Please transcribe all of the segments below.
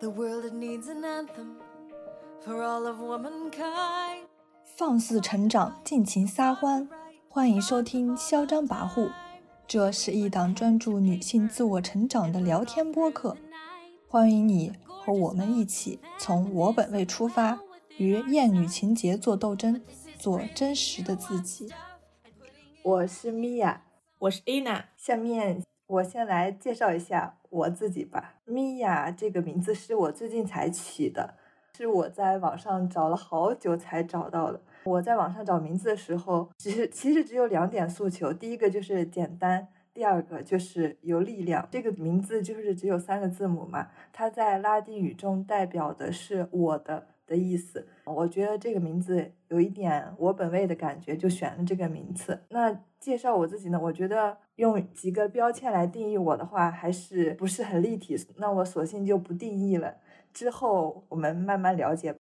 The world it needs an anthem for all of womankind. 放肆成长，尽情撒欢，欢迎收听《嚣张跋扈》，这是一档专注女性自我成长的聊天播客。欢迎你和我们一起从我本位出发，与厌女情节做斗争，做真实的自己。我是米娅，我是 Anna。下面我先来介绍一下我自己吧。米娅这个名字是我最近才起的，是我在网上找了好久才找到的。我在网上找名字的时候，其实其实只有两点诉求，第一个就是简单，第二个就是有力量。这个名字就是只有三个字母嘛，它在拉丁语中代表的是我的的意思。我觉得这个名字有一点我本位的感觉，就选了这个名字。那介绍我自己呢，我觉得用几个标签来定义我的话，还是不是很立体。那我索性就不定义了，之后我们慢慢了解。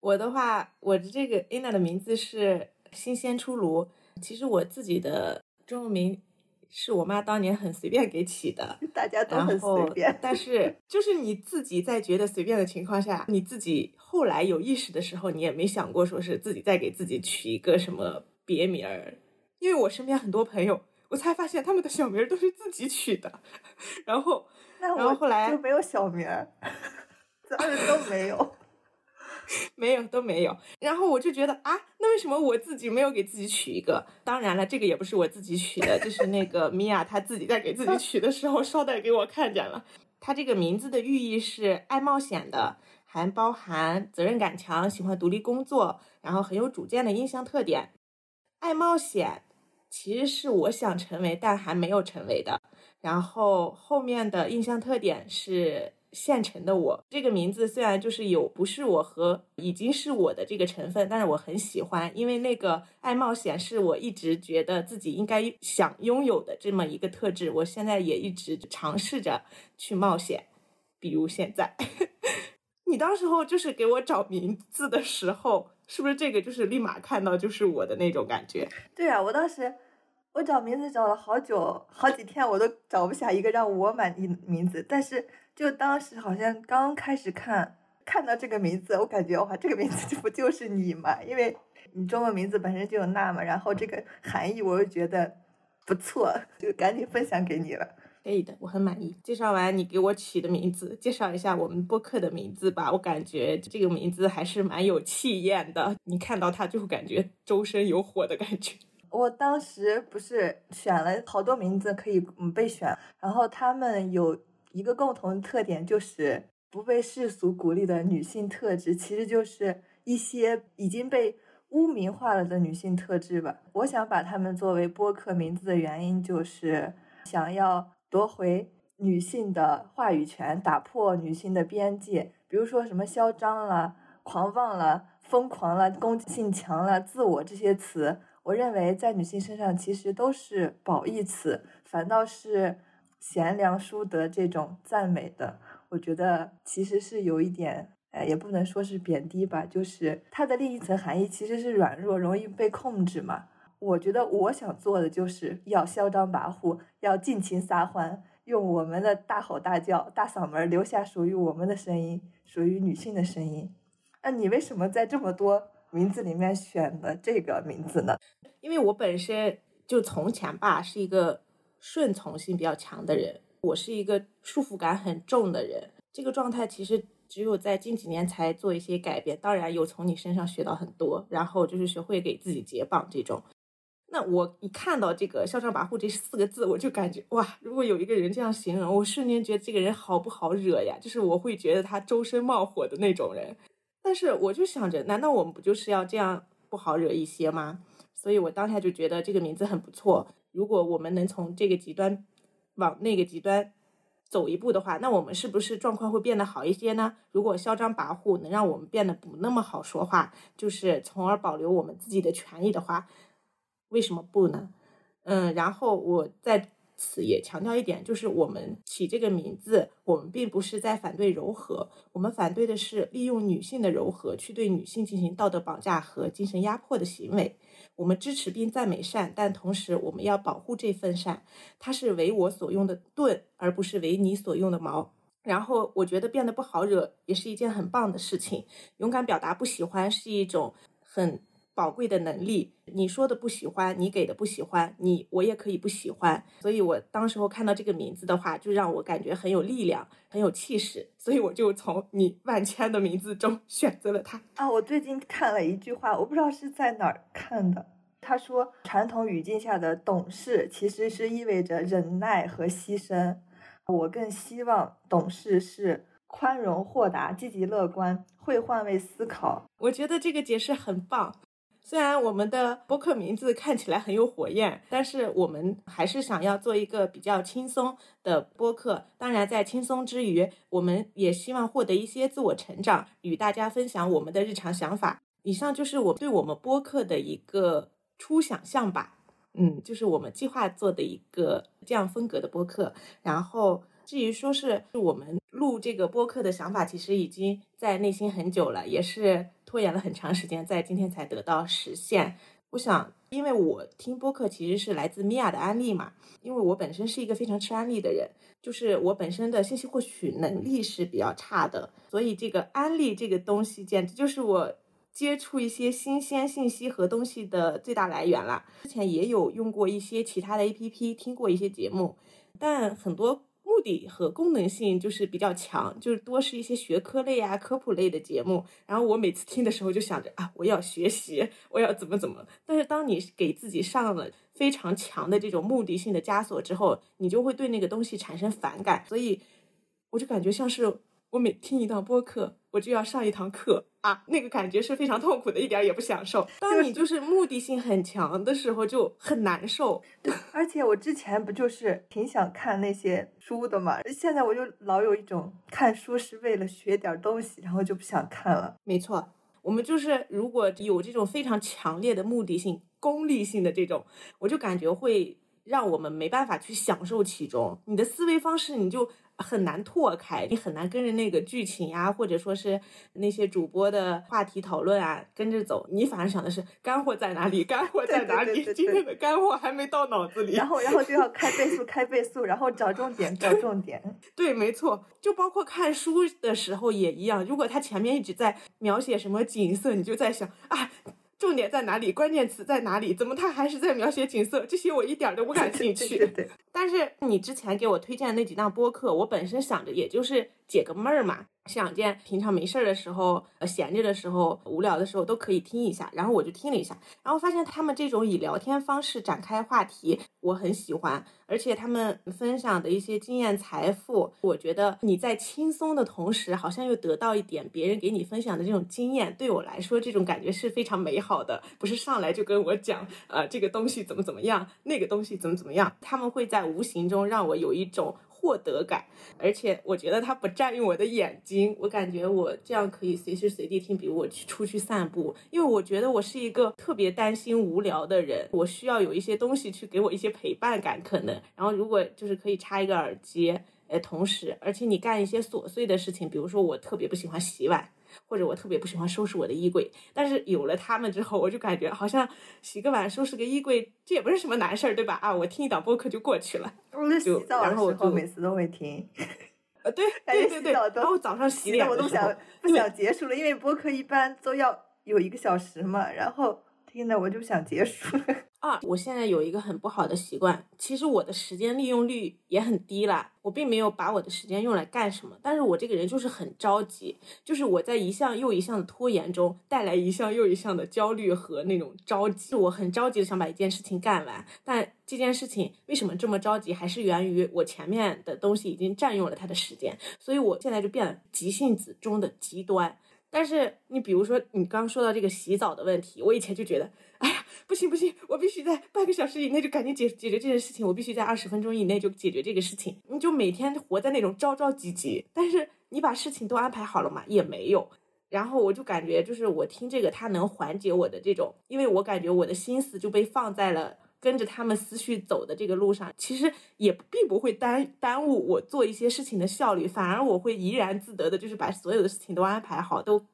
我的话，我的这个 Anna 的名字是新鲜出炉。其实我自己的中文名是我妈当年很随便给起的，大家都很随便。但是 就是你自己在觉得随便的情况下，你自己后来有意识的时候，你也没想过说是自己再给自己取一个什么别名儿。因为我身边很多朋友，我才发现他们的小名都是自己取的。然后，然后后来就没有小名儿，咱 们都没有。没有都没有，然后我就觉得啊，那为什么我自己没有给自己取一个？当然了，这个也不是我自己取的，就是那个米娅她自己在给自己取的时候捎带给我看见了。她这个名字的寓意是爱冒险的，还包含责任感强、喜欢独立工作，然后很有主见的印象特点。爱冒险其实是我想成为但还没有成为的，然后后面的印象特点是。现成的我这个名字虽然就是有不是我和已经是我的这个成分，但是我很喜欢，因为那个爱冒险是我一直觉得自己应该想拥有的这么一个特质。我现在也一直尝试着去冒险，比如现在，你当时候就是给我找名字的时候，是不是这个就是立马看到就是我的那种感觉？对啊，我当时我找名字找了好久好几天，我都找不下一个让我满意的名字，但是。就当时好像刚开始看看到这个名字，我感觉哇，这个名字这不就是你嘛？因为你中文名字本身就有那嘛，然后这个含义我又觉得不错，就赶紧分享给你了。可以的，我很满意。介绍完你给我取的名字，介绍一下我们播客的名字吧。我感觉这个名字还是蛮有气焰的，你看到它就感觉周身有火的感觉。我当时不是选了好多名字可以嗯备选，然后他们有。一个共同特点就是不被世俗鼓励的女性特质，其实就是一些已经被污名化了的女性特质吧。我想把它们作为播客名字的原因，就是想要夺回女性的话语权，打破女性的边界。比如说什么嚣张了、狂妄了、疯狂了、攻击性强了、自我这些词，我认为在女性身上其实都是褒义词，反倒是。贤良淑德这种赞美的，我觉得其实是有一点，哎，也不能说是贬低吧，就是它的另一层含义其实是软弱，容易被控制嘛。我觉得我想做的就是要嚣张跋扈，要尽情撒欢，用我们的大吼大叫、大嗓门留下属于我们的声音，属于女性的声音。那你为什么在这么多名字里面选的这个名字呢？因为我本身就从前吧是一个。顺从性比较强的人，我是一个束缚感很重的人。这个状态其实只有在近几年才做一些改变。当然有从你身上学到很多，然后就是学会给自己解绑这种。那我一看到这个“嚣张跋扈”这四个字，我就感觉哇，如果有一个人这样形容，我瞬间觉得这个人好不好惹呀？就是我会觉得他周身冒火的那种人。但是我就想着，难道我们不就是要这样不好惹一些吗？所以我当下就觉得这个名字很不错。如果我们能从这个极端往那个极端走一步的话，那我们是不是状况会变得好一些呢？如果嚣张跋扈能让我们变得不那么好说话，就是从而保留我们自己的权益的话，为什么不呢？嗯，然后我在此也强调一点，就是我们起这个名字，我们并不是在反对柔和，我们反对的是利用女性的柔和去对女性进行道德绑架和精神压迫的行为。我们支持并赞美善，但同时我们要保护这份善，它是为我所用的盾，而不是为你所用的矛。然后我觉得变得不好惹也是一件很棒的事情。勇敢表达不喜欢是一种很宝贵的能力。你说的不喜欢，你给的不喜欢，你我也可以不喜欢。所以我当时候看到这个名字的话，就让我感觉很有力量，很有气势。所以我就从你万千的名字中 选择了他。啊，我最近看了一句话，我不知道是在哪儿看的。他说，传统语境下的懂事其实是意味着忍耐和牺牲。我更希望懂事是宽容、豁达、积极、乐观，会换位思考。我觉得这个解释很棒。虽然我们的播客名字看起来很有火焰，但是我们还是想要做一个比较轻松的播客。当然，在轻松之余，我们也希望获得一些自我成长，与大家分享我们的日常想法。以上就是我对我们播客的一个初想象吧。嗯，就是我们计划做的一个这样风格的播客。然后，至于说是我们录这个播客的想法，其实已经在内心很久了，也是。拖延了很长时间，在今天才得到实现。我想，因为我听播客其实是来自米娅的安利嘛，因为我本身是一个非常吃安利的人，就是我本身的信息获取能力是比较差的，所以这个安利这个东西简直就是我接触一些新鲜信息和东西的最大来源了。之前也有用过一些其他的 APP，听过一些节目，但很多。目的和功能性就是比较强，就是多是一些学科类啊、科普类的节目。然后我每次听的时候就想着啊，我要学习，我要怎么怎么。但是当你给自己上了非常强的这种目的性的枷锁之后，你就会对那个东西产生反感。所以我就感觉像是我每听一档播客，我就要上一堂课。啊，那个感觉是非常痛苦的，一点也不享受。当你就是目的性很强的时候，就很难受。对，而且我之前不就是挺想看那些书的嘛，现在我就老有一种看书是为了学点东西，然后就不想看了。没错，我们就是如果有这种非常强烈的目的性、功利性的这种，我就感觉会让我们没办法去享受其中。你的思维方式，你就。很难拓开，你很难跟着那个剧情呀，或者说是那些主播的话题讨论啊，跟着走。你反而想的是干货在哪里？干货在哪里？今天的干货还没到脑子里。然后，然后就要开倍速，开倍速，然后找重点，找重点。对，没错，就包括看书的时候也一样。如果他前面一直在描写什么景色，你就在想啊。重点在哪里？关键词在哪里？怎么他还是在描写景色？这些我一点都不感兴趣。但是你之前给我推荐的那几档播客，我本身想着也就是解个闷儿嘛。想见平常没事儿的时候，呃，闲着的时候，无聊的时候都可以听一下。然后我就听了一下，然后发现他们这种以聊天方式展开话题，我很喜欢。而且他们分享的一些经验财富，我觉得你在轻松的同时，好像又得到一点别人给你分享的这种经验。对我来说，这种感觉是非常美好的。不是上来就跟我讲，呃，这个东西怎么怎么样，那个东西怎么怎么样，他们会在无形中让我有一种。获得感，而且我觉得它不占用我的眼睛，我感觉我这样可以随时随地听。比如我去出去散步，因为我觉得我是一个特别担心无聊的人，我需要有一些东西去给我一些陪伴感，可能。然后如果就是可以插一个耳机，诶，同时，而且你干一些琐碎的事情，比如说我特别不喜欢洗碗。或者我特别不喜欢收拾我的衣柜，但是有了他们之后，我就感觉好像洗个碗、收拾个衣柜，这也不是什么难事儿，对吧？啊，我听一档播客就过去了。就然后我就每次都会听。呃，对 对对对。然后早上洗脸我都想不想结束了，因为播客一般都要有一个小时嘛，然后听的我就想结束。二，我现在有一个很不好的习惯，其实我的时间利用率也很低啦。我并没有把我的时间用来干什么，但是我这个人就是很着急，就是我在一项又一项的拖延中带来一项又一项的焦虑和那种着急。我很着急的想把一件事情干完，但这件事情为什么这么着急，还是源于我前面的东西已经占用了他的时间，所以我现在就变了急性子中的极端。但是你比如说，你刚说到这个洗澡的问题，我以前就觉得，不行不行，我必须在半个小时以内就赶紧解解决这件事情，我必须在二十分钟以内就解决这个事情。你就每天活在那种着着急急，但是你把事情都安排好了嘛？也没有。然后我就感觉，就是我听这个，它能缓解我的这种，因为我感觉我的心思就被放在了跟着他们思绪走的这个路上，其实也并不会耽耽误我做一些事情的效率，反而我会怡然自得的，就是把所有的事情都安排好，都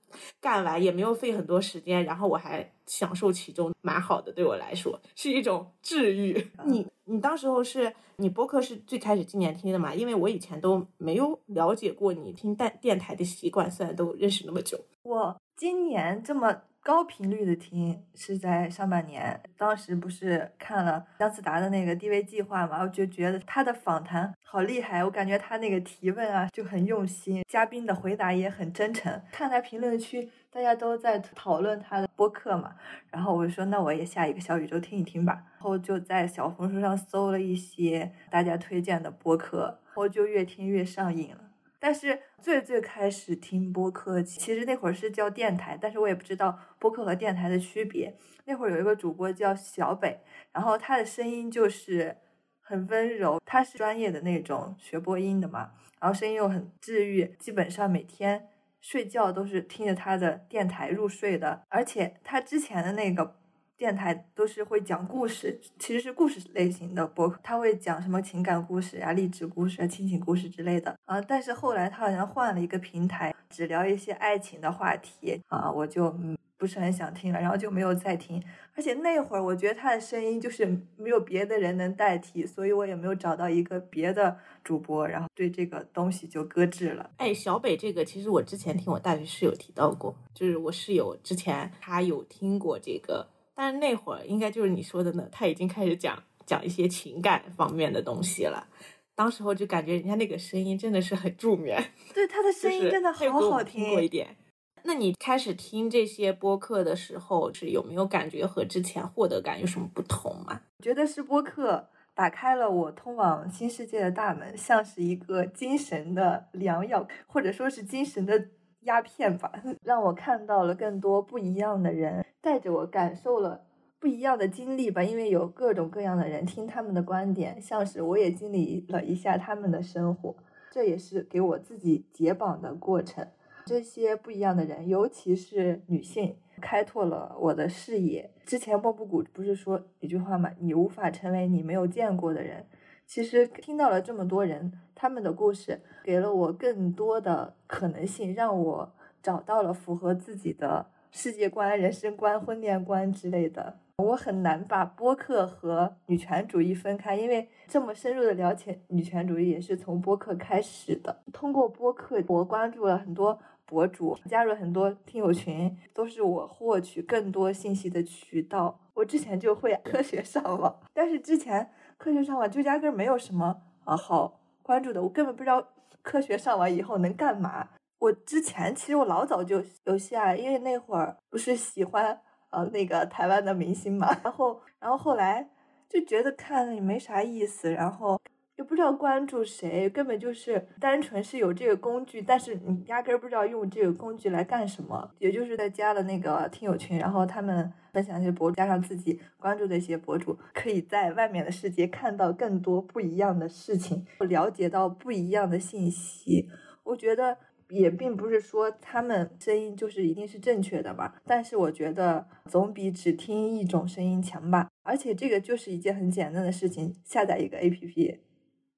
干完，也没有费很多时间，然后我还享受其中，蛮好的，对我来说是一种治愈。你你当时候是你播客是最开始今年听的嘛？因为我以前都没有了解过你听电电台的习惯，虽然都认识那么久，我今年这么。高频率的听是在上半年，当时不是看了姜思达的那个 DV 计划嘛，我就觉得他的访谈好厉害，我感觉他那个提问啊就很用心，嘉宾的回答也很真诚。看他评论区，大家都在讨论他的播客嘛，然后我就说那我也下一个小宇宙听一听吧，然后就在小红书上搜了一些大家推荐的播客，然后就越听越上瘾了。但是最最开始听播客，其实那会儿是叫电台，但是我也不知道播客和电台的区别。那会儿有一个主播叫小北，然后他的声音就是很温柔，他是专业的那种学播音的嘛，然后声音又很治愈，基本上每天睡觉都是听着他的电台入睡的，而且他之前的那个。电台都是会讲故事，其实是故事类型的播客，他会讲什么情感故事啊、励志故事啊、亲情故事之类的啊。但是后来他好像换了一个平台，只聊一些爱情的话题啊，我就不是很想听了，然后就没有再听。而且那会儿我觉得他的声音就是没有别的人能代替，所以我也没有找到一个别的主播，然后对这个东西就搁置了。哎，小北这个其实我之前听我大学室友提到过，就是我室友之前他有听过这个。但是那会儿应该就是你说的呢，他已经开始讲讲一些情感方面的东西了。当时候就感觉人家那个声音真的是很助眠，对他的声音真的好好听。过一点。那你开始听这些播客的时候，是有没有感觉和之前获得感有什么不同吗？觉得是播客打开了我通往新世界的大门，像是一个精神的良药，或者说是精神的。鸦片吧，让我看到了更多不一样的人，带着我感受了不一样的经历吧。因为有各种各样的人听他们的观点，像是我也经历了一下他们的生活，这也是给我自己解绑的过程。这些不一样的人，尤其是女性，开拓了我的视野。之前莫布谷不是说一句话吗？你无法成为你没有见过的人。其实听到了这么多人他们的故事，给了我更多的可能性，让我找到了符合自己的世界观、人生观、婚恋观之类的。我很难把播客和女权主义分开，因为这么深入的了解女权主义也是从播客开始的。通过播客，我关注了很多博主，加入很多听友群，都是我获取更多信息的渠道。我之前就会 科学上网，但是之前。科学上网就压根儿没有什么啊好关注的，我根本不知道科学上网以后能干嘛。我之前其实我老早就有下，因为那会儿不是喜欢呃那个台湾的明星嘛，然后然后后来就觉得看也没啥意思，然后。也不知道关注谁，根本就是单纯是有这个工具，但是你压根儿不知道用这个工具来干什么。也就是在加了那个听友群，然后他们分享一些博主，加上自己关注的一些博主，可以在外面的世界看到更多不一样的事情，了解到不一样的信息。我觉得也并不是说他们声音就是一定是正确的吧，但是我觉得总比只听一种声音强吧。而且这个就是一件很简单的事情，下载一个 APP。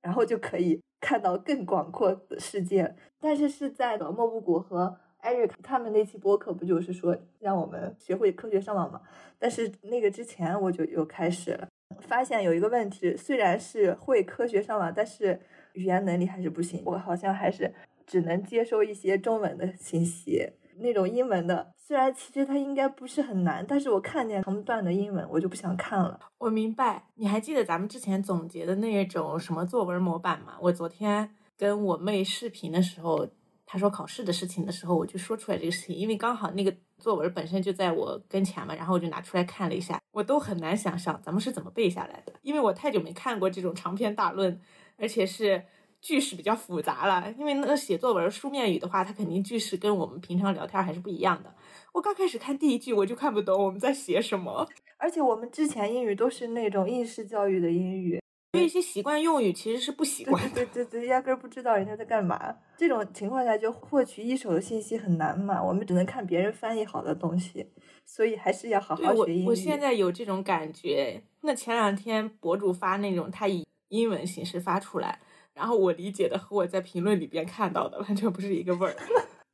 然后就可以看到更广阔的世界，但是是在莫布谷和艾瑞克他们那期播客不就是说让我们学会科学上网吗？但是那个之前我就又开始了，发现有一个问题，虽然是会科学上网，但是语言能力还是不行，我好像还是只能接收一些中文的信息。那种英文的，虽然其实它应该不是很难，但是我看见成段的英文，我就不想看了。我明白，你还记得咱们之前总结的那种什么作文模板吗？我昨天跟我妹视频的时候，她说考试的事情的时候，我就说出来这个事情，因为刚好那个作文本身就在我跟前嘛，然后我就拿出来看了一下，我都很难想象咱们是怎么背下来的，因为我太久没看过这种长篇大论，而且是。句式比较复杂了，因为那个写作文书面语的话，它肯定句式跟我们平常聊天还是不一样的。我刚开始看第一句，我就看不懂我们在写什么，而且我们之前英语都是那种应试教育的英语，对一些习惯用语其实是不习惯，对对对，压根儿不知道人家在干嘛。这种情况下，就获取一手的信息很难嘛，我们只能看别人翻译好的东西，所以还是要好好学英语。我我现在有这种感觉。那前两天博主发那种他以英文形式发出来，然后我理解的和我在评论里边看到的完全不是一个味儿。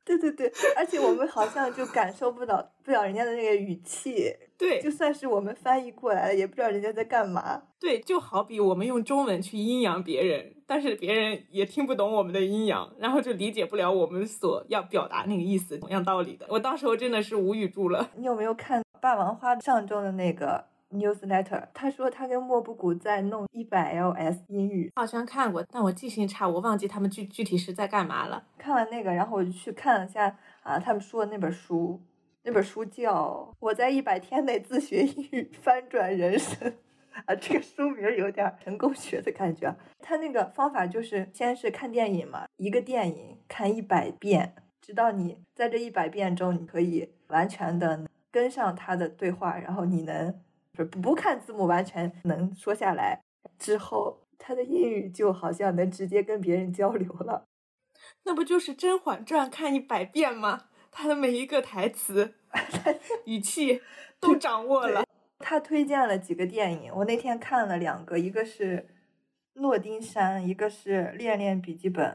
对对对，而且我们好像就感受不到不了人家的那个语气，对，就算是我们翻译过来了，也不知道人家在干嘛。对，就好比我们用中文去阴阳别人，但是别人也听不懂我们的阴阳，然后就理解不了我们所要表达那个意思，同样道理的。我当时候真的是无语住了。你有没有看霸王花上周的那个？newsletter，他说他跟莫布谷在弄一百 ls 英语，好像看过，但我记性差，我忘记他们具具体是在干嘛了。看完那个，然后我就去看了一下啊，他们说的那本书，那本书叫《我在一百天内自学英语翻转人生》啊，这个书名有点成功学的感觉。他那个方法就是先是看电影嘛，一个电影看一百遍，直到你在这一百遍中，你可以完全的跟上他的对话，然后你能。不不看字幕，完全能说下来。之后，他的英语就好像能直接跟别人交流了。那不就是《甄嬛传》看一百遍吗？他的每一个台词、语气都掌握了。他推荐了几个电影，我那天看了两个，一个是《诺丁山》，一个是《恋恋笔记本》。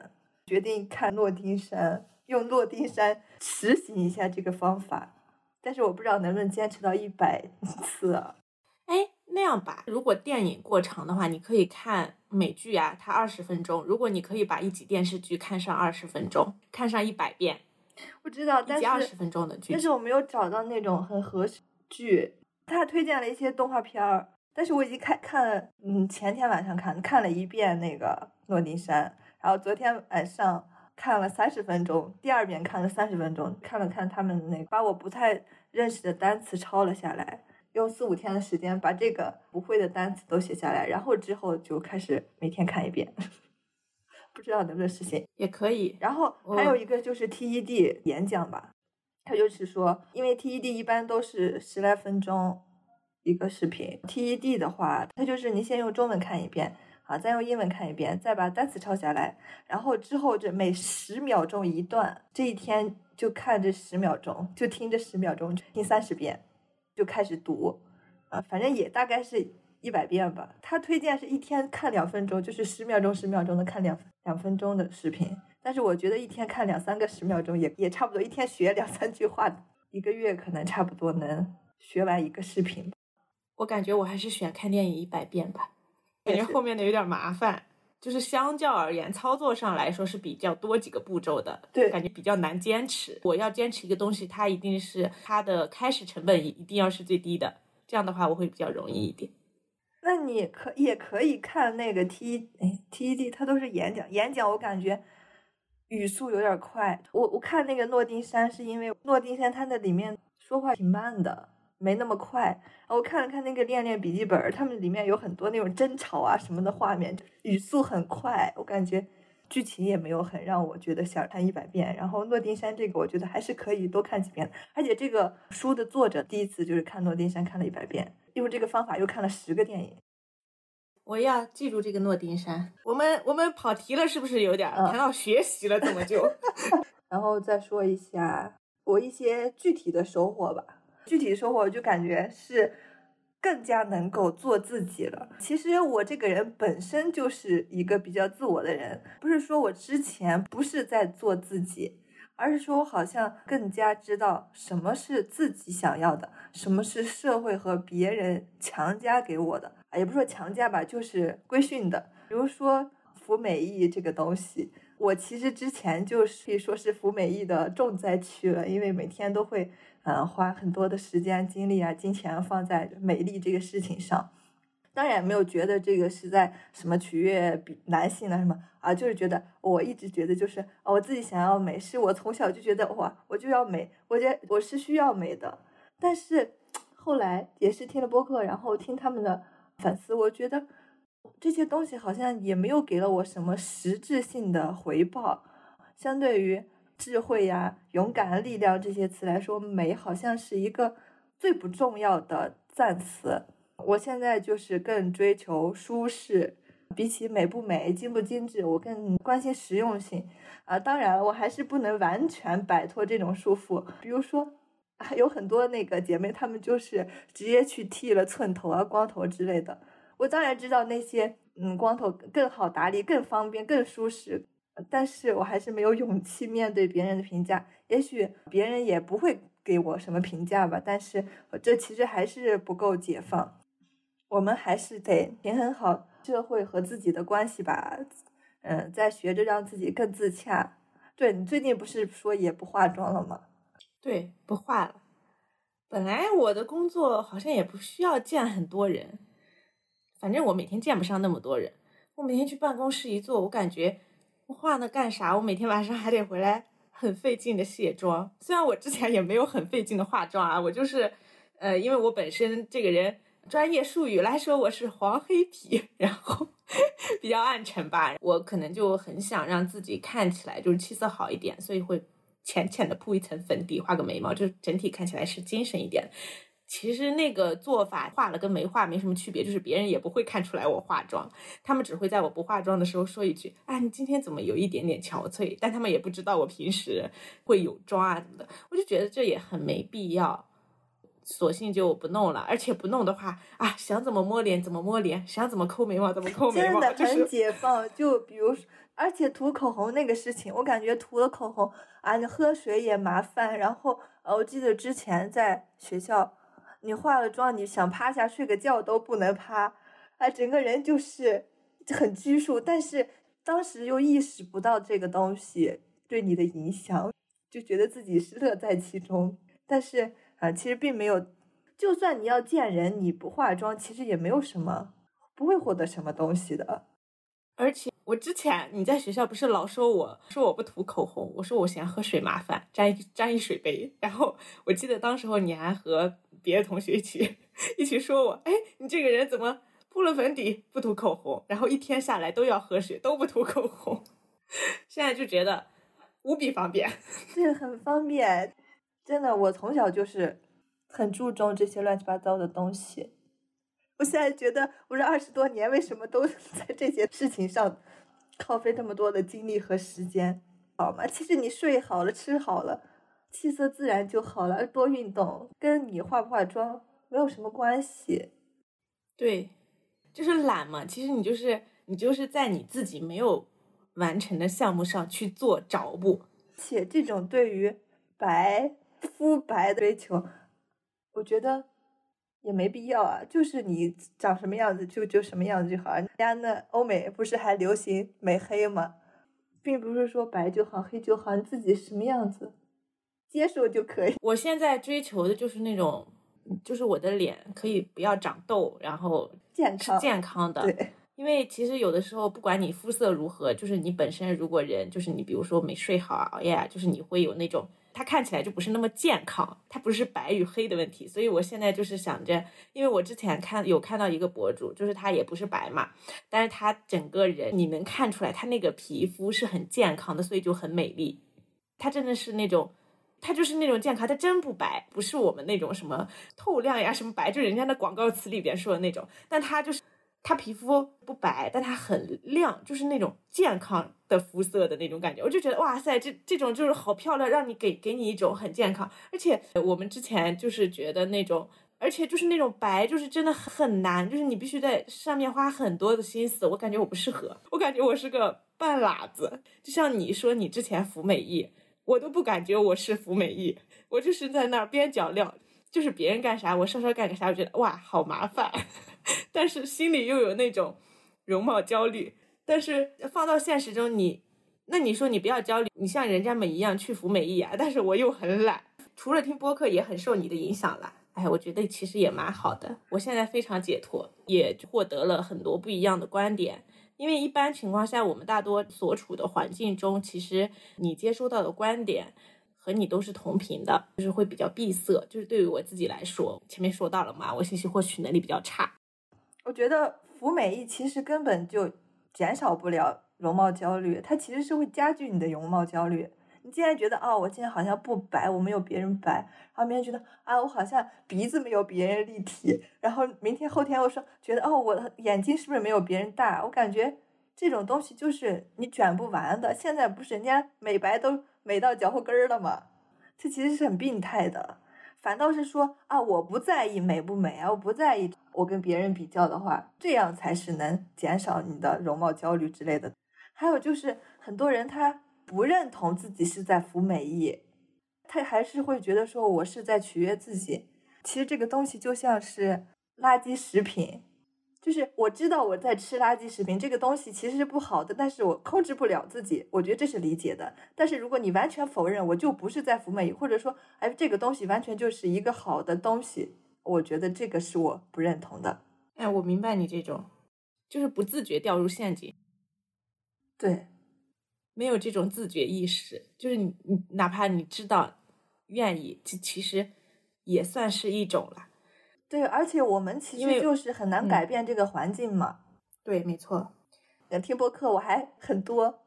决定看《诺丁山》，用《诺丁山》实行一下这个方法。但是我不知道能不能坚持到一百次。哎，那样吧，如果电影过长的话，你可以看美剧啊，它二十分钟。如果你可以把一集电视剧看上二十分钟，看上一百遍，我知道，但是二十分钟的剧，但是我没有找到那种很合适剧。他推荐了一些动画片儿，但是我已经看看了，嗯，前天晚上看看了一遍那个《诺丁山》，然后昨天晚上看了三十分钟，第二遍看了三十分钟，看了看他们那把我不太认识的单词抄了下来。用四五天的时间把这个不会的单词都写下来，然后之后就开始每天看一遍，不知道能不能实现，也可以。然后还有一个就是 TED 演讲吧，他就是说，因为 TED 一般都是十来分钟一个视频，TED 的话，它就是你先用中文看一遍，啊，再用英文看一遍，再把单词抄下来，然后之后这每十秒钟一段，这一天就看这十秒钟，就听这十秒钟，听三十遍。就开始读，啊，反正也大概是一百遍吧。他推荐是一天看两分钟，就是十秒钟、十秒钟的看两两分钟的视频。但是我觉得一天看两三个十秒钟也也差不多，一天学两三句话，一个月可能差不多能学完一个视频。我感觉我还是选看电影一百遍吧，感觉后面的有点麻烦。就是相较而言，操作上来说是比较多几个步骤的，对，感觉比较难坚持。我要坚持一个东西，它一定是它的开始成本一定要是最低的，这样的话我会比较容易一点。那你可也可以看那个 T 哎 TED，它都是演讲，演讲我感觉语速有点快。我我看那个诺丁山是因为诺丁山它那里面说话挺慢的。没那么快，我看了看那个《恋恋笔记本》，他们里面有很多那种争吵啊什么的画面，语速很快，我感觉剧情也没有很让我觉得想看一百遍。然后《诺丁山》这个，我觉得还是可以多看几遍。而且这个书的作者第一次就是看《诺丁山》看了一百遍，用这个方法又看了十个电影。我要记住这个《诺丁山》。我们我们跑题了，是不是有点嗯谈到学习了怎么久？然后再说一下我一些具体的收获吧。具体收获就感觉是更加能够做自己了。其实我这个人本身就是一个比较自我的人，不是说我之前不是在做自己，而是说我好像更加知道什么是自己想要的，什么是社会和别人强加给我的，也不说强加吧，就是规训的。比如说服美役这个东西，我其实之前就是可以说是服美役的重灾区了，因为每天都会。嗯，花很多的时间、精力啊、金钱放在美丽这个事情上，当然也没有觉得这个是在什么取悦比男性的什么啊，就是觉得我一直觉得就是我自己想要美，是我从小就觉得哇，我就要美，我觉得我是需要美的。但是后来也是听了播客，然后听他们的反思，我觉得这些东西好像也没有给了我什么实质性的回报，相对于。智慧呀、勇敢、力量这些词来说，美好像是一个最不重要的赞词。我现在就是更追求舒适，比起美不美、精不精致，我更关心实用性啊。当然，我还是不能完全摆脱这种束缚。比如说，还有很多那个姐妹，她们就是直接去剃了寸头啊、光头之类的。我当然知道那些嗯光头更好打理、更方便、更舒适，但是我还是没有勇气面对别人的评价。也许别人也不会给我什么评价吧，但是这其实还是不够解放。我们还是得平衡好社会和自己的关系吧。嗯，在学着让自己更自洽。对你最近不是说也不化妆了吗？对，不化了。本来我的工作好像也不需要见很多人，反正我每天见不上那么多人。我每天去办公室一坐，我感觉化那干啥？我每天晚上还得回来很费劲的卸妆。虽然我之前也没有很费劲的化妆啊，我就是，呃，因为我本身这个人专业术语来说我是黄黑皮，然后比较暗沉吧，我可能就很想让自己看起来就是气色好一点，所以会。浅浅的铺一层粉底，画个眉毛，就整体看起来是精神一点。其实那个做法化了跟没化没什么区别，就是别人也不会看出来我化妆，他们只会在我不化妆的时候说一句：“啊，你今天怎么有一点点憔悴？”但他们也不知道我平时会有妆啊什么的。我就觉得这也很没必要，索性就不弄了。而且不弄的话啊，想怎么摸脸怎么摸脸，想怎么抠眉毛怎么抠眉毛，真的很解放。就比如说。而且涂口红那个事情，我感觉涂了口红啊，你喝水也麻烦。然后呃，我记得之前在学校，你化了妆，你想趴下睡个觉都不能趴，啊，整个人就是很拘束。但是当时又意识不到这个东西对你的影响，就觉得自己是乐在其中。但是啊，其实并没有，就算你要见人，你不化妆，其实也没有什么，不会获得什么东西的。而且我之前你在学校不是老说我说我不涂口红，我说我嫌喝水麻烦，沾一沾一水杯。然后我记得当时候你还和别的同学一起 一起说我，哎，你这个人怎么铺了粉底不涂口红，然后一天下来都要喝水都不涂口红。现在就觉得无比方便，对，很方便。真的，我从小就是很注重这些乱七八糟的东西。我现在觉得，我这二十多年为什么都在这些事情上耗费那么多的精力和时间，好吗？其实你睡好了，吃好了，气色自然就好了。多运动跟你化不化妆没有什么关系。对，就是懒嘛。其实你就是你就是在你自己没有完成的项目上去做着补。且这种对于白肤白的追求，我觉得。也没必要啊，就是你长什么样子就就什么样子就好。人家那欧美不是还流行美黑吗？并不是说白就好，黑就好，你自己什么样子接受就可以。我现在追求的就是那种，就是我的脸可以不要长痘，然后健康健康的。对，因为其实有的时候不管你肤色如何，就是你本身如果人就是你，比如说没睡好啊，熬夜啊，就是你会有那种。它看起来就不是那么健康，它不是白与黑的问题，所以我现在就是想着，因为我之前看有看到一个博主，就是他也不是白嘛，但是他整个人你能看出来，他那个皮肤是很健康的，所以就很美丽。他真的是那种，他就是那种健康，他真不白，不是我们那种什么透亮呀什么白，就人家那广告词里边说的那种，但他就是。它皮肤不白，但它很亮，就是那种健康的肤色的那种感觉。我就觉得哇塞，这这种就是好漂亮，让你给给你一种很健康。而且我们之前就是觉得那种，而且就是那种白，就是真的很难，就是你必须在上面花很多的心思。我感觉我不适合，我感觉我是个半拉子。就像你说你之前服美役，我都不感觉我是服美役，我就是在那儿边角料，就是别人干啥我稍稍干个啥，我觉得哇好麻烦。但是心里又有那种容貌焦虑，但是放到现实中，你那你说你不要焦虑，你像人家们一样去服美役啊。但是我又很懒，除了听播客，也很受你的影响了。哎，我觉得其实也蛮好的，我现在非常解脱，也获得了很多不一样的观点。因为一般情况下，我们大多所处的环境中，其实你接收到的观点和你都是同频的，就是会比较闭塞。就是对于我自己来说，前面说到了嘛，我信息获取能力比较差。我觉得服美役其实根本就减少不了容貌焦虑，它其实是会加剧你的容貌焦虑。你今天觉得啊，我今天好像不白，我没有别人白，然后明天觉得啊，我好像鼻子没有别人立体，然后明天后天我说觉得哦，我眼睛是不是没有别人大？我感觉这种东西就是你卷不完的。现在不是人家美白都美到脚后跟儿了吗？这其实是很病态的。反倒是说啊，我不在意美不美啊，我不在意我跟别人比较的话，这样才是能减少你的容貌焦虑之类的。还有就是很多人他不认同自己是在服美役，他还是会觉得说我是在取悦自己。其实这个东西就像是垃圾食品。就是我知道我在吃垃圾食品，这个东西其实是不好的，但是我控制不了自己，我觉得这是理解的。但是如果你完全否认，我就不是在服美，或者说，哎，这个东西完全就是一个好的东西，我觉得这个是我不认同的。哎，我明白你这种，就是不自觉掉入陷阱，对，没有这种自觉意识，就是你你哪怕你知道愿意，其其实也算是一种了。对，而且我们其实就是很难改变这个环境嘛。对，没错。听播客我还很多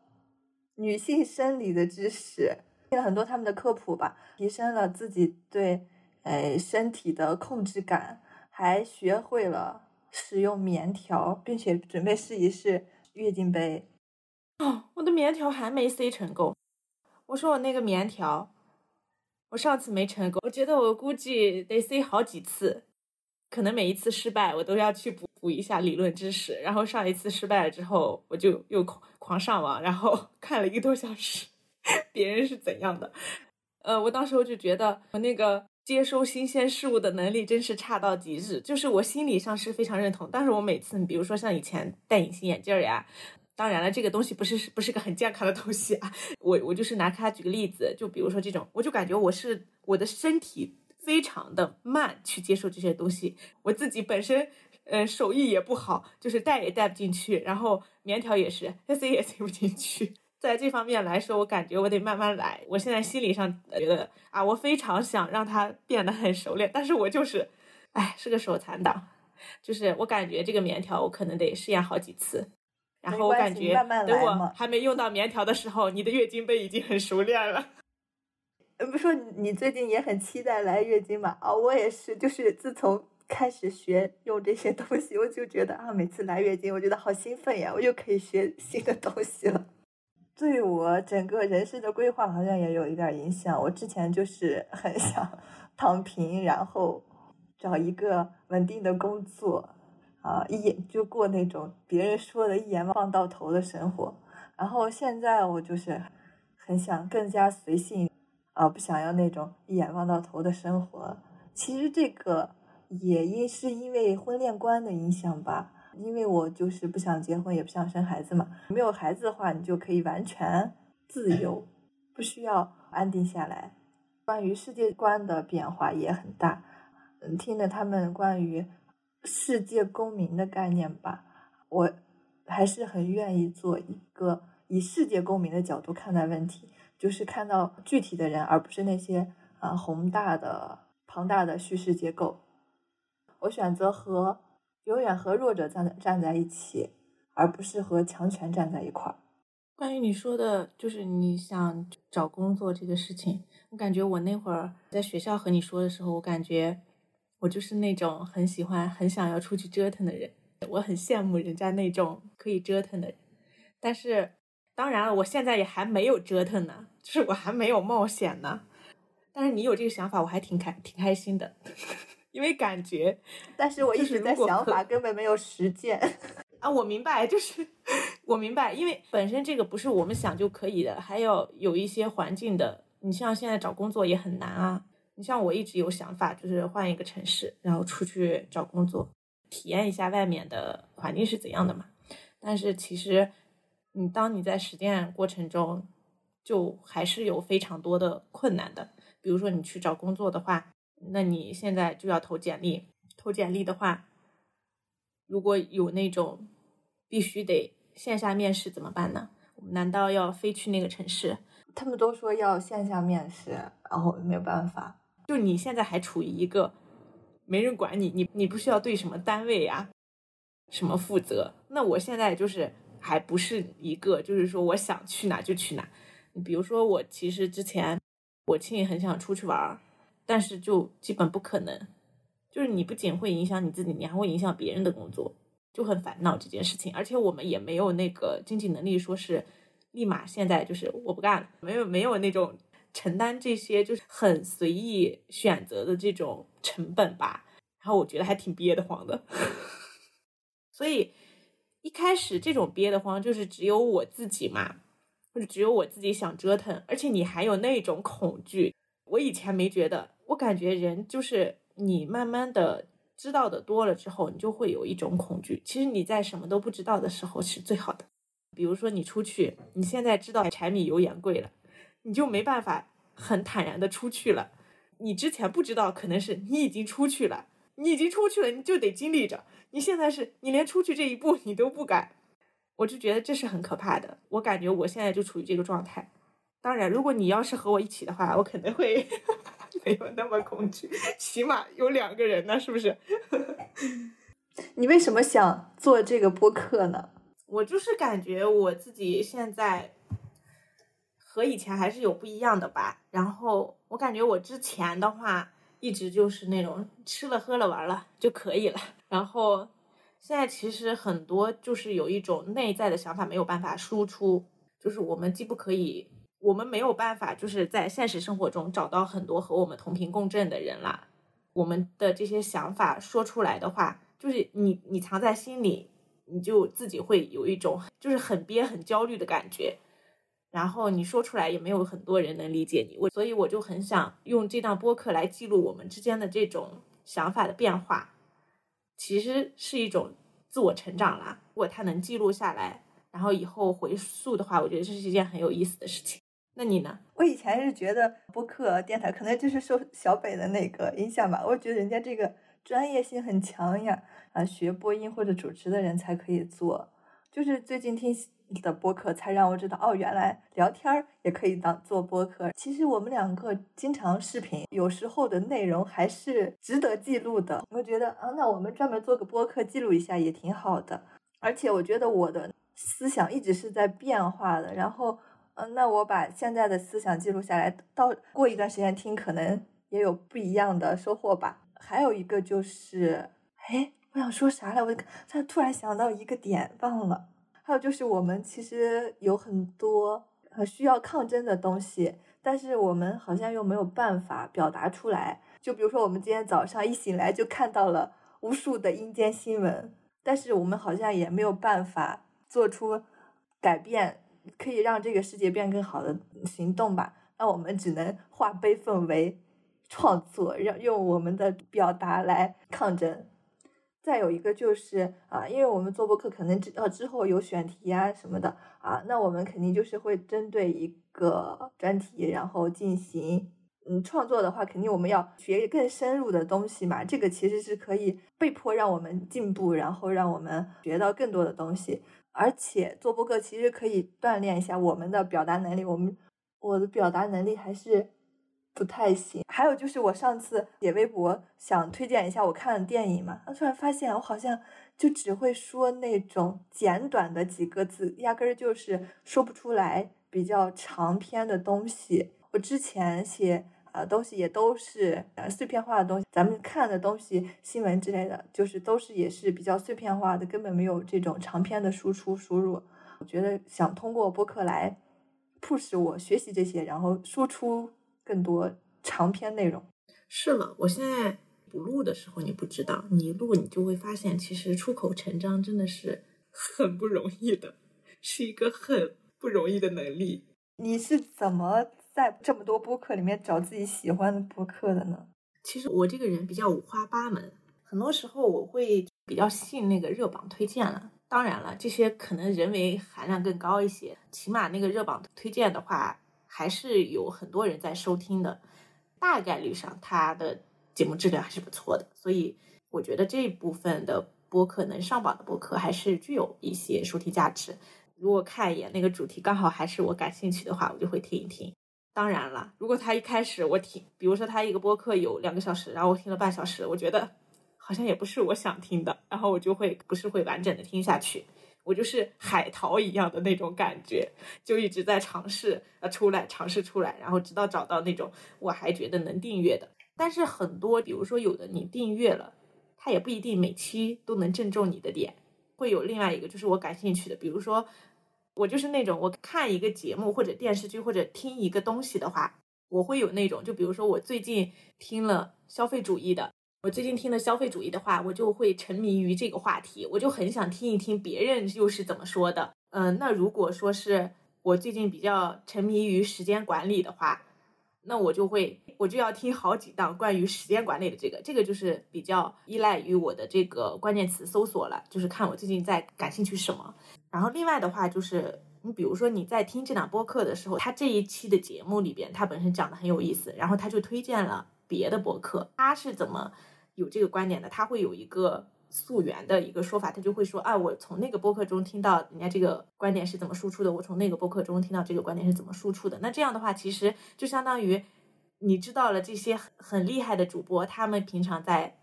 女性生理的知识，听了很多他们的科普吧，提升了自己对呃身体的控制感，还学会了使用棉条，并且准备试一试月经杯。哦，我的棉条还没塞成功。我说我那个棉条，我上次没成功，我觉得我估计得塞好几次。可能每一次失败，我都要去补补一下理论知识。然后上一次失败了之后，我就又狂狂上网，然后 看了一个多小时，别人是怎样的。呃，我当时我就觉得我那个接收新鲜事物的能力真是差到极致。就是我心理上是非常认同，但是我每次，比如说像以前戴隐形眼镜呀，当然了，这个东西不是不是个很健康的东西啊。我我就是拿它举个例子，就比如说这种，我就感觉我是我的身体。非常的慢去接受这些东西，我自己本身，呃，手艺也不好，就是带也带不进去，然后棉条也是塞也塞不进去。在这方面来说，我感觉我得慢慢来。我现在心理上觉得啊，我非常想让它变得很熟练，但是我就是，哎，是个手残党，就是我感觉这个棉条我可能得试验好几次，然后我感觉等我还没用到棉条的时候，你的月经杯已经很熟练了。不说你最近也很期待来月经嘛？啊，我也是，就是自从开始学用这些东西，我就觉得啊，每次来月经，我觉得好兴奋呀，我又可以学新的东西了。对我整个人生的规划好像也有一点影响。我之前就是很想躺平，然后找一个稳定的工作，啊，一眼就过那种别人说的一眼望到头的生活。然后现在我就是很想更加随性。啊，不想要那种一眼望到头的生活。其实这个也因是因为婚恋观的影响吧，因为我就是不想结婚，也不想生孩子嘛。没有孩子的话，你就可以完全自由，不需要安定下来。关于世界观的变化也很大。嗯，听着他们关于世界公民的概念吧，我还是很愿意做一个以世界公民的角度看待问题。就是看到具体的人，而不是那些啊宏大的、庞大的叙事结构。我选择和永远和弱者站在站在一起，而不是和强权站在一块儿。关于你说的，就是你想找工作这个事情，我感觉我那会儿在学校和你说的时候，我感觉我就是那种很喜欢、很想要出去折腾的人。我很羡慕人家那种可以折腾的人，但是。当然了，我现在也还没有折腾呢，就是我还没有冒险呢。但是你有这个想法，我还挺开挺开心的，因为感觉。但是我一直在想法，根本没有实践。啊，我明白，就是我明白，因为本身这个不是我们想就可以的，还要有一些环境的。你像现在找工作也很难啊。你像我一直有想法，就是换一个城市，然后出去找工作，体验一下外面的环境是怎样的嘛。但是其实。你当你在实践过程中，就还是有非常多的困难的。比如说你去找工作的话，那你现在就要投简历。投简历的话，如果有那种必须得线下面试怎么办呢？难道要飞去那个城市？他们都说要线下面试，然后没有办法。就你现在还处于一个没人管你，你你不需要对什么单位呀什么负责。那我现在就是。还不是一个，就是说我想去哪就去哪。比如说，我其实之前我亲也很想出去玩，但是就基本不可能。就是你不仅会影响你自己，你还会影响别人的工作，就很烦恼这件事情。而且我们也没有那个经济能力，说是立马现在就是我不干了，没有没有那种承担这些就是很随意选择的这种成本吧。然后我觉得还挺憋得慌的，所以一开始这种憋得慌就是只有我自己嘛，或者只有我自己想折腾，而且你还有那种恐惧。我以前没觉得，我感觉人就是你慢慢的知道的多了之后，你就会有一种恐惧。其实你在什么都不知道的时候是最好的。比如说你出去，你现在知道柴米油盐贵了，你就没办法很坦然的出去了。你之前不知道，可能是你已经出去了。你已经出去了，你就得经历着。你现在是你连出去这一步你都不敢，我就觉得这是很可怕的。我感觉我现在就处于这个状态。当然，如果你要是和我一起的话，我可能会 没有那么恐惧，起码有两个人呢，是不是？你为什么想做这个播客呢？我就是感觉我自己现在和以前还是有不一样的吧。然后我感觉我之前的话。一直就是那种吃了喝了玩了就可以了，然后现在其实很多就是有一种内在的想法没有办法输出，就是我们既不可以，我们没有办法就是在现实生活中找到很多和我们同频共振的人啦。我们的这些想法说出来的话，就是你你藏在心里，你就自己会有一种就是很憋很焦虑的感觉。然后你说出来也没有很多人能理解你，我所以我就很想用这档播客来记录我们之间的这种想法的变化，其实是一种自我成长啦。如果它能记录下来，然后以后回溯的话，我觉得这是一件很有意思的事情。那你呢？我以前是觉得播客电台可能就是受小北的那个影响吧，我觉得人家这个专业性很强呀，啊，学播音或者主持的人才可以做。就是最近听。的播客才让我知道哦，原来聊天儿也可以当做播客。其实我们两个经常视频，有时候的内容还是值得记录的。我觉得啊，那我们专门做个播客记录一下也挺好的。而且我觉得我的思想一直是在变化的。然后，嗯，那我把现在的思想记录下来，到过一段时间听，可能也有不一样的收获吧。还有一个就是，哎，我想说啥来？我突然想到一个点，忘了。还有就是，我们其实有很多呃需要抗争的东西，但是我们好像又没有办法表达出来。就比如说，我们今天早上一醒来就看到了无数的阴间新闻，但是我们好像也没有办法做出改变，可以让这个世界变更好的行动吧。那我们只能化悲愤为创作，让用我们的表达来抗争。再有一个就是啊，因为我们做播客可能之呃之后有选题啊什么的啊，那我们肯定就是会针对一个专题，然后进行嗯创作的话，肯定我们要学更深入的东西嘛。这个其实是可以被迫让我们进步，然后让我们学到更多的东西。而且做播客其实可以锻炼一下我们的表达能力。我们我的表达能力还是。不太行。还有就是我上次写微博想推荐一下我看的电影嘛，突然发现我好像就只会说那种简短的几个字，压根儿就是说不出来比较长篇的东西。我之前写啊东西也都是呃碎片化的东西，咱们看的东西新闻之类的，就是都是也是比较碎片化的，根本没有这种长篇的输出输入。我觉得想通过播客来 push 我学习这些，然后输出。更多长篇内容是了，我现在不录的时候你不知道，你录你就会发现，其实出口成章真的是很不容易的，是一个很不容易的能力。你是怎么在这么多播客里面找自己喜欢的播客的呢？其实我这个人比较五花八门，很多时候我会比较信那个热榜推荐了。当然了，这些可能人为含量更高一些，起码那个热榜推荐的话。还是有很多人在收听的，大概率上他的节目质量还是不错的，所以我觉得这部分的播客能上榜的播客还是具有一些收听价值。如果看一眼那个主题刚好还是我感兴趣的话，我就会听一听。当然了，如果他一开始我听，比如说他一个播客有两个小时，然后我听了半小时，我觉得好像也不是我想听的，然后我就会不是会完整的听下去。我就是海淘一样的那种感觉，就一直在尝试啊出来，尝试出来，然后直到找到那种我还觉得能订阅的。但是很多，比如说有的你订阅了，它也不一定每期都能正中你的点。会有另外一个就是我感兴趣的，比如说我就是那种我看一个节目或者电视剧或者听一个东西的话，我会有那种，就比如说我最近听了消费主义的，我最近听了消费主义的话，我就会沉迷于这个话题，我就很想听一听别人又是怎么说的。嗯，那如果说是我最近比较沉迷于时间管理的话，那我就会我就要听好几档关于时间管理的这个，这个就是比较依赖于我的这个关键词搜索了，就是看我最近在感兴趣什么。然后另外的话就是。你比如说你在听这档播客的时候，他这一期的节目里边，他本身讲的很有意思，然后他就推荐了别的播客，他是怎么有这个观点的？他会有一个溯源的一个说法，他就会说啊，我从那个播客中听到人家这个观点是怎么输出的，我从那个播客中听到这个观点是怎么输出的。那这样的话，其实就相当于你知道了这些很很厉害的主播他们平常在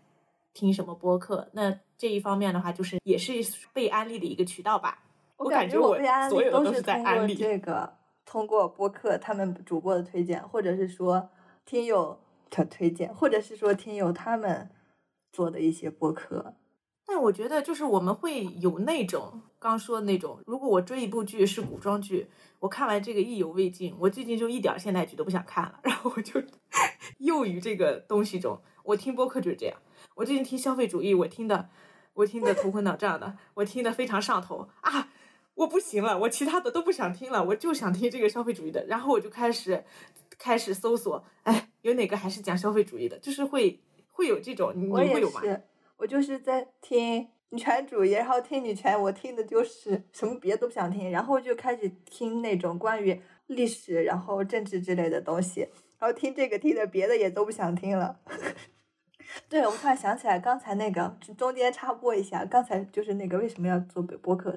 听什么播客，那这一方面的话，就是也是被安利的一个渠道吧。我感觉我被安利都是通过这个，通过播客他们主播的推荐，或者是说听友的推荐，或者是说听友他们做的一些播客。但我觉得就是我们会有那种刚说的那种，如果我追一部剧是古装剧，我看完这个意犹未尽，我最近就一点现代剧都不想看了，然后我就 囿于这个东西中。我听播客就是这样，我最近听消费主义，我听的我听的头昏脑胀的，我听的非常上头啊。我不行了，我其他的都不想听了，我就想听这个消费主义的。然后我就开始开始搜索，哎，有哪个还是讲消费主义的？就是会会有这种，你会有吗？我也是，我就是在听女权主义，然后听女权，我听的就是什么别的都不想听，然后就开始听那种关于历史、然后政治之类的东西，然后听这个听的别的也都不想听了。对，我突然想起来，刚才那个中间插播一下，刚才就是那个为什么要做播客？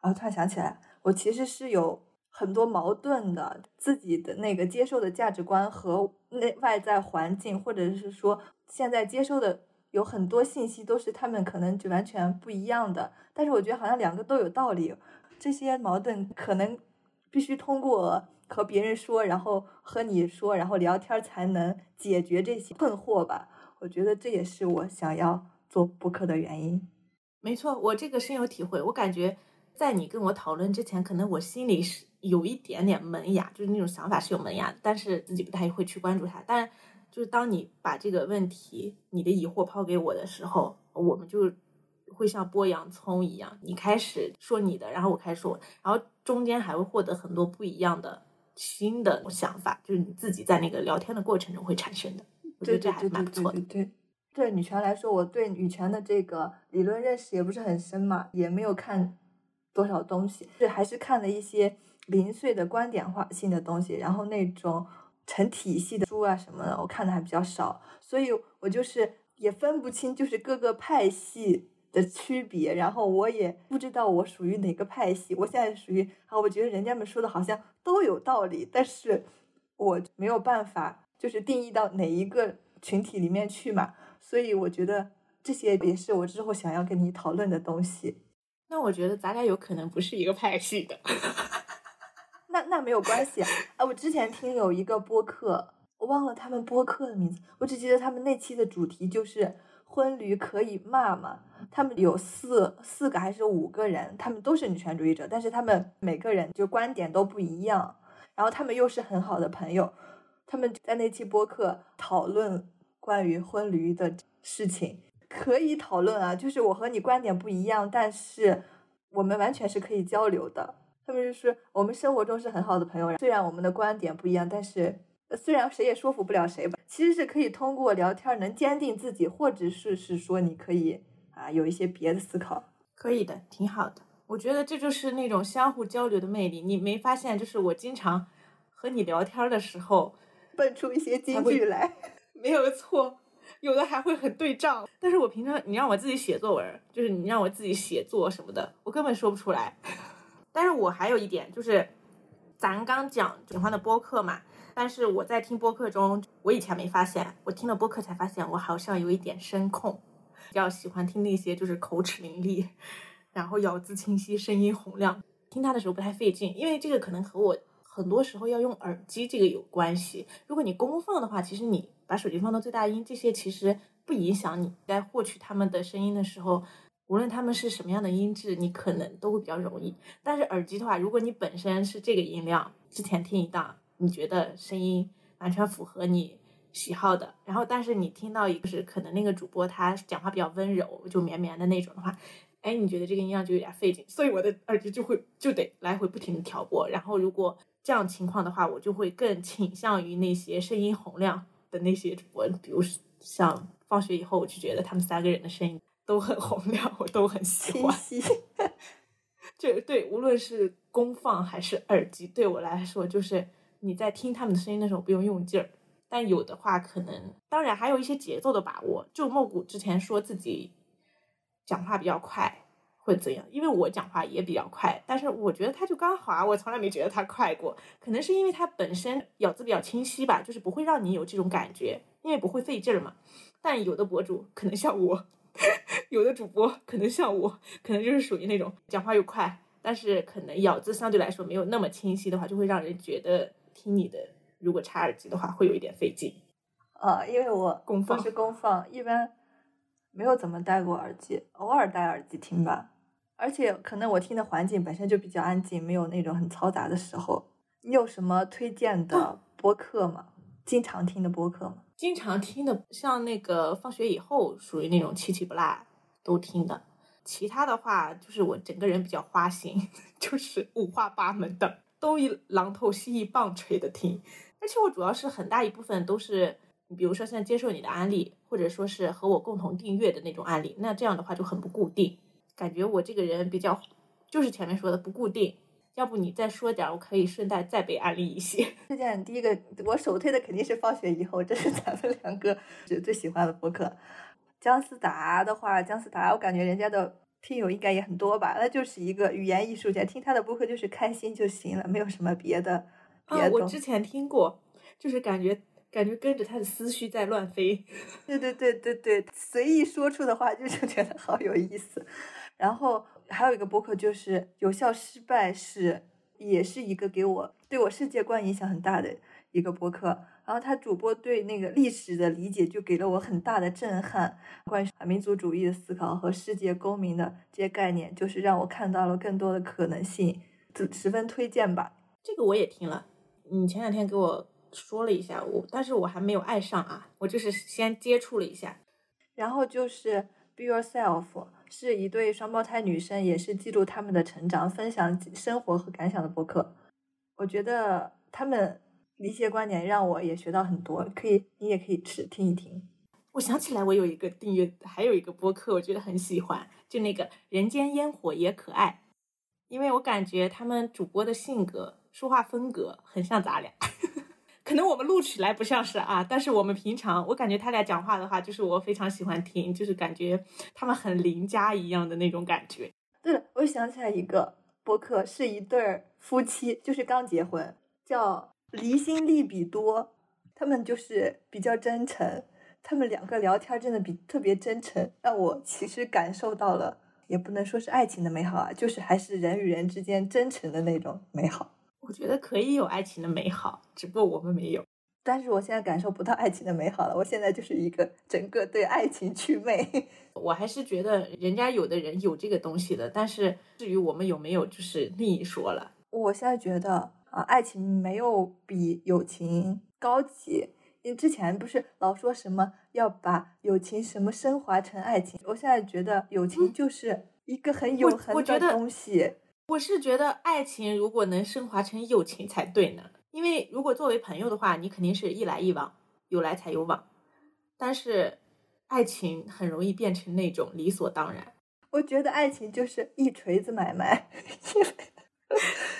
然后突然想起来，我其实是有很多矛盾的，自己的那个接受的价值观和内外在环境，或者是说现在接受的有很多信息都是他们可能就完全不一样的。但是我觉得好像两个都有道理，这些矛盾可能必须通过和别人说，然后和你说，然后聊天才能解决这些困惑吧。我觉得这也是我想要做播客的原因。没错，我这个深有体会，我感觉。在你跟我讨论之前，可能我心里是有一点点萌芽，就是那种想法是有萌芽的，但是自己不太会去关注它。但就是当你把这个问题、你的疑惑抛给我的时候，我们就会像剥洋葱一样，你开始说你的，然后我开始说，然后中间还会获得很多不一样的新的想法，就是你自己在那个聊天的过程中会产生的。我觉得这还蛮不错的。对，对女权来说，我对女权的这个理论认识也不是很深嘛，也没有看。多少东西是还是看了一些零碎的观点化性的东西，然后那种成体系的书啊什么的，我看的还比较少，所以我就是也分不清就是各个派系的区别，然后我也不知道我属于哪个派系。我现在属于啊，我觉得人家们说的好像都有道理，但是我没有办法就是定义到哪一个群体里面去嘛，所以我觉得这些也是我之后想要跟你讨论的东西。那我觉得咱俩有可能不是一个派系的，那那没有关系啊！我之前听有一个播客，我忘了他们播客的名字，我只记得他们那期的主题就是婚驴可以骂吗？他们有四四个还是五个人，他们都是女权主义者，但是他们每个人就观点都不一样，然后他们又是很好的朋友，他们在那期播客讨论关于婚驴的事情。可以讨论啊，就是我和你观点不一样，但是我们完全是可以交流的。特别就是我们生活中是很好的朋友，虽然我们的观点不一样，但是虽然谁也说服不了谁吧，其实是可以通过聊天能坚定自己，或者是是说你可以啊有一些别的思考，可以的，挺好的。我觉得这就是那种相互交流的魅力。你没发现，就是我经常和你聊天的时候蹦出一些金句来，没有错。有的还会很对仗，但是我平常你让我自己写作文，就是你让我自己写作什么的，我根本说不出来。但是我还有一点就是，咱刚讲喜欢的播客嘛，但是我在听播客中，我以前没发现，我听了播客才发现，我好像有一点声控，比较喜欢听那些就是口齿伶俐，然后咬字清晰，声音洪亮，听他的时候不太费劲，因为这个可能和我很多时候要用耳机这个有关系。如果你公放的话，其实你。把手机放到最大音，这些其实不影响你在获取他们的声音的时候，无论他们是什么样的音质，你可能都会比较容易。但是耳机的话，如果你本身是这个音量，之前听一档，你觉得声音完全符合你喜好的。然后，但是你听到一个是可能那个主播他讲话比较温柔，就绵绵的那种的话，哎，你觉得这个音量就有点费劲，所以我的耳机就会就得来回不停的调拨。然后，如果这样情况的话，我就会更倾向于那些声音洪亮的那些主播，比如像放学以后，我就觉得他们三个人的声音都很洪亮，我都很喜清欢。晰。这对，无论是公放还是耳机，对我来说，就是你在听他们的声音的时候不用用劲儿。但有的话，可能当然还有一些节奏的把握。就茂谷之前说自己讲话比较快，会怎样？因为我讲话也比较快，但是我觉得他就刚好啊，我从来没觉得他快过。可能是因为他本身咬字比较清晰吧，就是不会让你有这种感觉，因为不会费劲儿嘛。但有的博主可能像我。有的主播可能像我，可能就是属于那种讲话又快，但是可能咬字相对来说没有那么清晰的话，就会让人觉得听你的如果插耳机的话会有一点费劲。呃，因为我公放是公放，一般没有怎么戴过耳机，偶尔戴耳机听吧。而且可能我听的环境本身就比较安静，没有那种很嘈杂的时候。你有什么推荐的播客吗？经常听的播客吗？经常听的，像那个放学以后，属于那种七七不落都听的。其他的话，就是我整个人比较花心，就是五花八门的，东一榔头西一棒槌的听。而且我主要是很大一部分都是，比如说像接受你的安利，或者说是和我共同订阅的那种案例，那这样的话就很不固定。感觉我这个人比较，就是前面说的不固定。要不你再说点，我可以顺带再被安利一些。推荐第一个，我首推的肯定是放学以后，这是咱们两个最最喜欢的播客。姜思达的话，姜思达，我感觉人家的听友应该也很多吧？那就是一个语言艺术家，听他的播客就是开心就行了，没有什么别的。别啊，我之前听过，就是感觉感觉跟着他的思绪在乱飞。对对对对对，随意说出的话就是觉得好有意思。然后还有一个播客就是《有效失败是》，也是一个给我对我世界观影响很大的一个播客。然后他主播对那个历史的理解就给了我很大的震撼，关于民族主义的思考和世界公民的这些概念，就是让我看到了更多的可能性，就十分推荐吧。这个我也听了，你前两天给我说了一下，我但是我还没有爱上啊，我就是先接触了一下。然后就是。Be yourself 是一对双胞胎女生，也是记录他们的成长、分享生活和感想的博客。我觉得他们一些观点让我也学到很多，可以你也可以去听一听。我想起来，我有一个订阅，还有一个播客，我觉得很喜欢，就那个人间烟火也可爱，因为我感觉他们主播的性格、说话风格很像咱俩。可能我们录起来不像是啊，但是我们平常我感觉他俩讲话的话，就是我非常喜欢听，就是感觉他们很邻家一样的那种感觉。对了，我想起来一个播客，是一对夫妻，就是刚结婚，叫离心利比多，他们就是比较真诚，他们两个聊天真的比特别真诚，让我其实感受到了，也不能说是爱情的美好啊，就是还是人与人之间真诚的那种美好。我觉得可以有爱情的美好，只不过我们没有。但是我现在感受不到爱情的美好了，我现在就是一个整个对爱情祛魅。我还是觉得人家有的人有这个东西的，但是至于我们有没有，就是另一说了。我现在觉得啊，爱情没有比友情高级。因为之前不是老说什么要把友情什么升华成爱情，我现在觉得友情就是一个很永恒的东西。我是觉得爱情如果能升华成友情才对呢，因为如果作为朋友的话，你肯定是一来一往，有来才有往，但是爱情很容易变成那种理所当然。我觉得爱情就是一锤子买卖，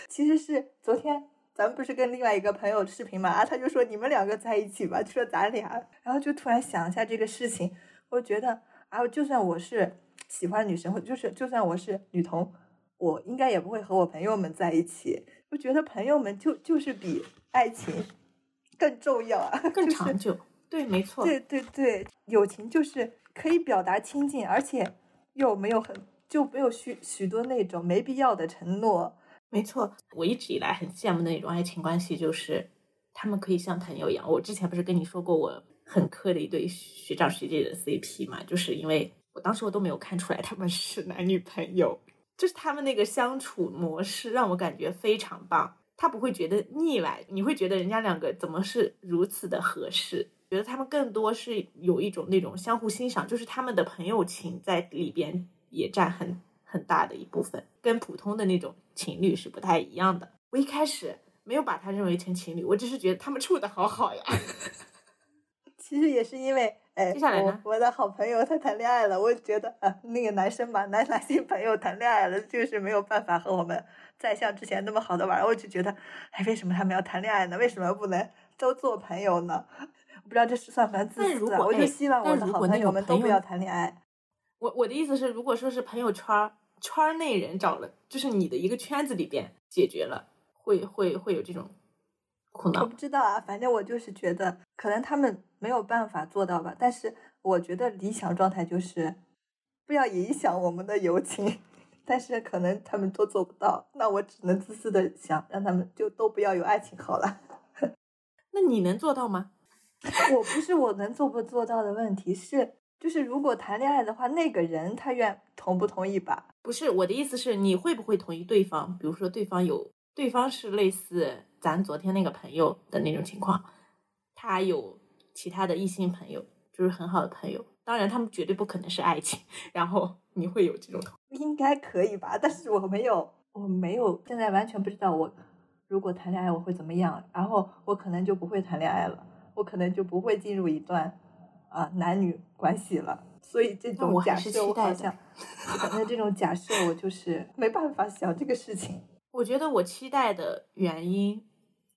其实是昨天咱们不是跟另外一个朋友视频嘛，啊，他就说你们两个在一起吧，就说咱俩，然后就突然想一下这个事情，我觉得啊，就算我是喜欢女生，或就是就算我是女同，我应该也不会和我朋友们在一起。我觉得朋友们就就是比爱情 更重要啊，更就是长久。对，没错。对对对，友情就是可以表达亲近，而且又没有很就没有许许多那种没必要的承诺。没错，我一直以来很羡慕的那种爱情关系，就是他们可以像朋友一样。我之前不是跟你说过，我很磕的一对学长学姐的 CP 嘛，就是因为我当时我都没有看出来他们是男女朋友，就是他们那个相处模式让我感觉非常棒。他不会觉得腻歪，你会觉得人家两个怎么是如此的合适？觉得他们更多是有一种那种相互欣赏，就是他们的朋友情在里边也占很很大的一部分，跟普通的那种情侣是不太一样的。我一开始没有把他认为成情侣，我只是觉得他们处的好好呀。其实也是因为，哎，接下来呢我我的好朋友他谈恋爱了，我觉得啊，那个男生吧，男男性朋友谈恋爱了，就是没有办法和我们再像之前那么好的玩儿。我就觉得，哎，为什么他们要谈恋爱呢？为什么不能都做朋友呢？我不知道这是算不算自私啊？我就希望我的好朋友们都不要谈恋爱。我我的意思是，如果说是朋友圈儿圈儿内人找了，就是你的一个圈子里边解决了，会会会有这种苦我不。知道啊，反正我就是觉得，可能他们没有办法做到吧。但是我觉得理想状态就是不要影响我们的友情，但是可能他们都做不到，那我只能自私的想，让他们就都不要有爱情好了。那你能做到吗？我不是我能做不做到的问题，是就是如果谈恋爱的话，那个人他愿同不同意吧？不是我的意思是，你会不会同意对方？比如说对方有对方是类似咱昨天那个朋友的那种情况，他有其他的异性朋友，就是很好的朋友。当然，他们绝对不可能是爱情。然后你会有这种应该可以吧？但是我没有，我没有，现在完全不知道我如果谈恋爱我会怎么样，然后我可能就不会谈恋爱了，我可能就不会进入一段啊、男女关系了。所以这种假设我好像，反正这种假设我就是没办法想这个事情。我觉得我期待的原因，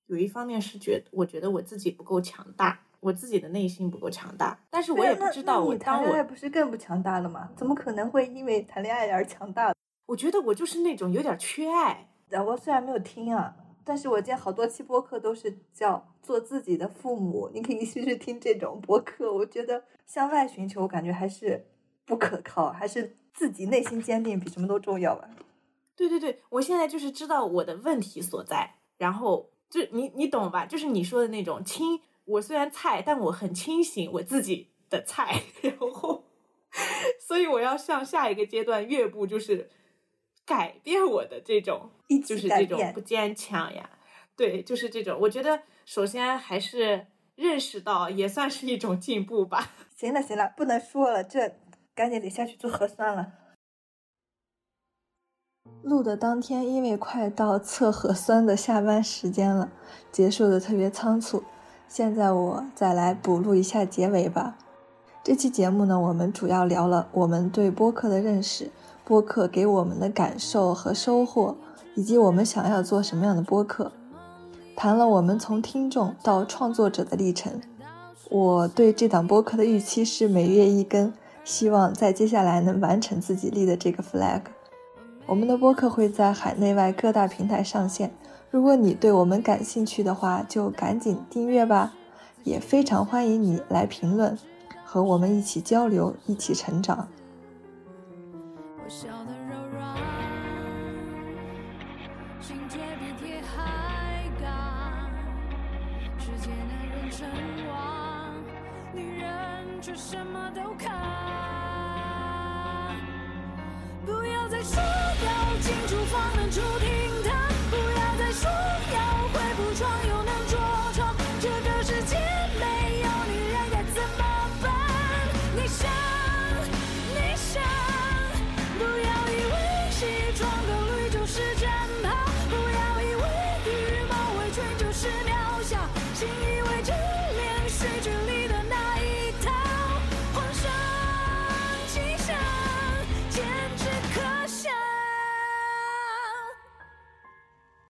有一方面是觉得我觉得我自己不够强大，我自己的内心不够强大。但是我也不知道，我当你谈恋爱我不是更不强大了吗？怎么可能会因为谈恋爱而强大？我觉得我就是那种有点缺爱。啊，我虽然没有听啊，但是我见好多期播客都是叫做自己的父母，你可以试试听这种播客。我觉得向外寻求，感觉还是不可靠，还是自己内心坚定比什么都重要吧。对对对，我现在就是知道我的问题所在，然后就你你懂吧？就是你说的那种清，我虽然菜，但我很清醒我自己的菜，然后，所以我要向下一个阶段越步，就是改变我的这种，就是这种不坚强呀，对，就是这种。我觉得首先还是认识到，也算是一种进步吧。行了行了，不能说了，这赶紧得下去做核酸了。录的当天，因为快到测核酸的下班时间了，结束的特别仓促。现在我再来补录一下结尾吧。这期节目呢，我们主要聊了我们对播客的认识，播客给我们的感受和收获，以及我们想要做什么样的播客，谈了我们从听众到创作者的历程。我对这档播客的预期是每月一更，希望在接下来能完成自己立的这个 flag。我们的播客会在海内外各大平台上线，如果你对我们感兴趣的话，就赶紧订阅吧。也非常欢迎你来评论，和我们一起交流，一起成长。我笑得柔软，心却比铁还刚。世界男人称王，女人却什么都扛。不要再说要进厨房能出厅堂，不要再说要